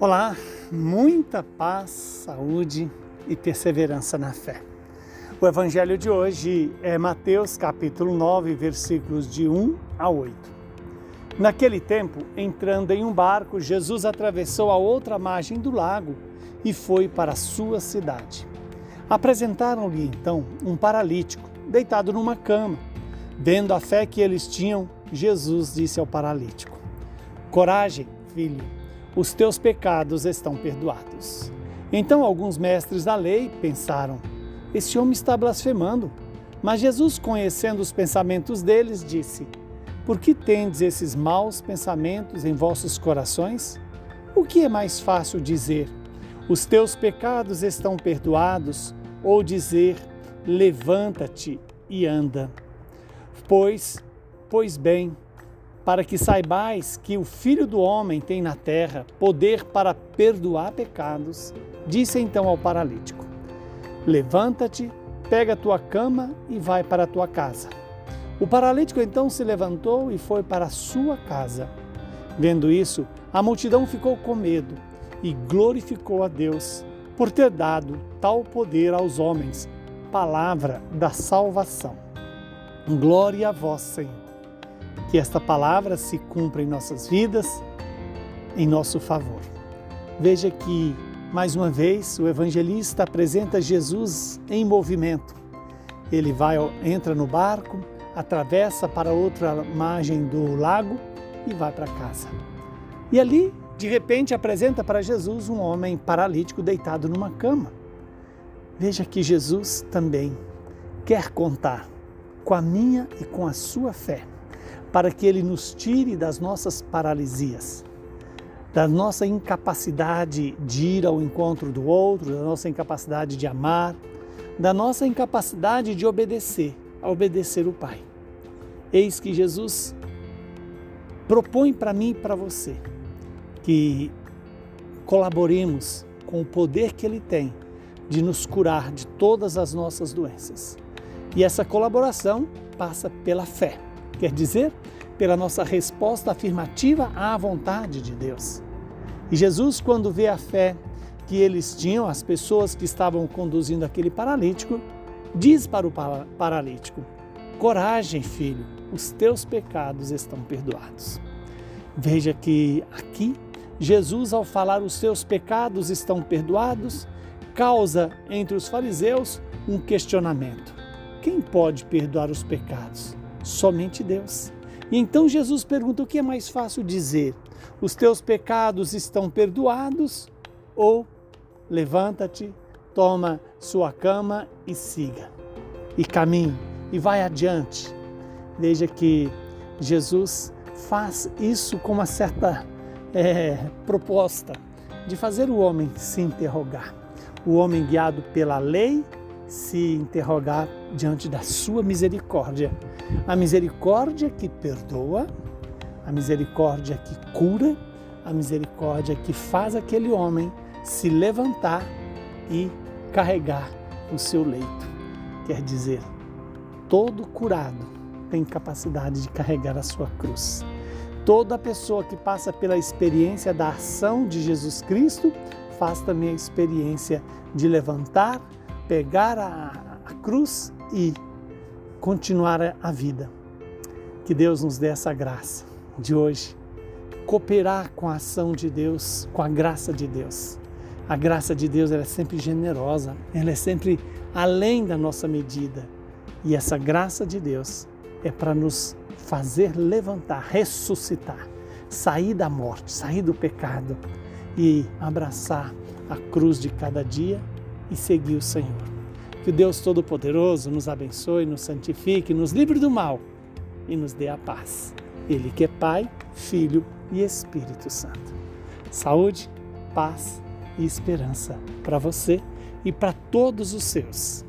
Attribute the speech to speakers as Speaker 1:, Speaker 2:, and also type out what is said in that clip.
Speaker 1: Olá, muita paz, saúde e perseverança na fé. O evangelho de hoje é Mateus capítulo 9, versículos de 1 a 8. Naquele tempo, entrando em um barco, Jesus atravessou a outra margem do lago e foi para a sua cidade. Apresentaram-lhe então um paralítico, deitado numa cama. Vendo a fé que eles tinham, Jesus disse ao paralítico: Coragem, filho os teus pecados estão perdoados. Então alguns mestres da lei pensaram: esse homem está blasfemando. Mas Jesus, conhecendo os pensamentos deles, disse: Por que tendes esses maus pensamentos em vossos corações? O que é mais fácil dizer: Os teus pecados estão perdoados, ou dizer: Levanta-te e anda? Pois, pois bem, para que saibais que o Filho do Homem tem na terra poder para perdoar pecados, disse então ao paralítico: Levanta-te, pega a tua cama e vai para a tua casa. O paralítico então se levantou e foi para a sua casa. Vendo isso, a multidão ficou com medo e glorificou a Deus por ter dado tal poder aos homens. Palavra da salvação. Glória a vós, Senhor. Que esta palavra se cumpra em nossas vidas, em nosso favor. Veja que, mais uma vez, o evangelista apresenta Jesus em movimento. Ele vai, entra no barco, atravessa para outra margem do lago e vai para casa. E ali, de repente, apresenta para Jesus um homem paralítico deitado numa cama. Veja que Jesus também quer contar com a minha e com a sua fé para que Ele nos tire das nossas paralisias, da nossa incapacidade de ir ao encontro do outro, da nossa incapacidade de amar, da nossa incapacidade de obedecer, a obedecer o Pai. Eis que Jesus propõe para mim e para você que colaboremos com o poder que Ele tem de nos curar de todas as nossas doenças. E essa colaboração passa pela fé. Quer dizer, pela nossa resposta afirmativa à vontade de Deus. E Jesus, quando vê a fé que eles tinham, as pessoas que estavam conduzindo aquele paralítico, diz para o paralítico: Coragem, filho, os teus pecados estão perdoados. Veja que aqui, Jesus, ao falar os teus pecados estão perdoados, causa entre os fariseus um questionamento: quem pode perdoar os pecados? Somente Deus. E então Jesus pergunta: o que é mais fácil dizer? Os teus pecados estão perdoados? Ou levanta-te, toma sua cama e siga. E caminhe e vai adiante. Veja que Jesus faz isso com uma certa é, proposta de fazer o homem se interrogar. O homem guiado pela lei se interrogar diante da sua misericórdia. A misericórdia que perdoa, a misericórdia que cura, a misericórdia que faz aquele homem se levantar e carregar o seu leito. Quer dizer, todo curado tem capacidade de carregar a sua cruz. Toda pessoa que passa pela experiência da ação de Jesus Cristo faz também a experiência de levantar, pegar a, a cruz e continuar a vida. Que Deus nos dê essa graça de hoje, cooperar com a ação de Deus, com a graça de Deus. A graça de Deus é sempre generosa, ela é sempre além da nossa medida. E essa graça de Deus é para nos fazer levantar, ressuscitar, sair da morte, sair do pecado e abraçar a cruz de cada dia e seguir o Senhor. Que o Deus Todo-Poderoso nos abençoe, nos santifique, nos livre do mal e nos dê a paz. Ele que é Pai, Filho e Espírito Santo. Saúde, paz e esperança para você e para todos os seus.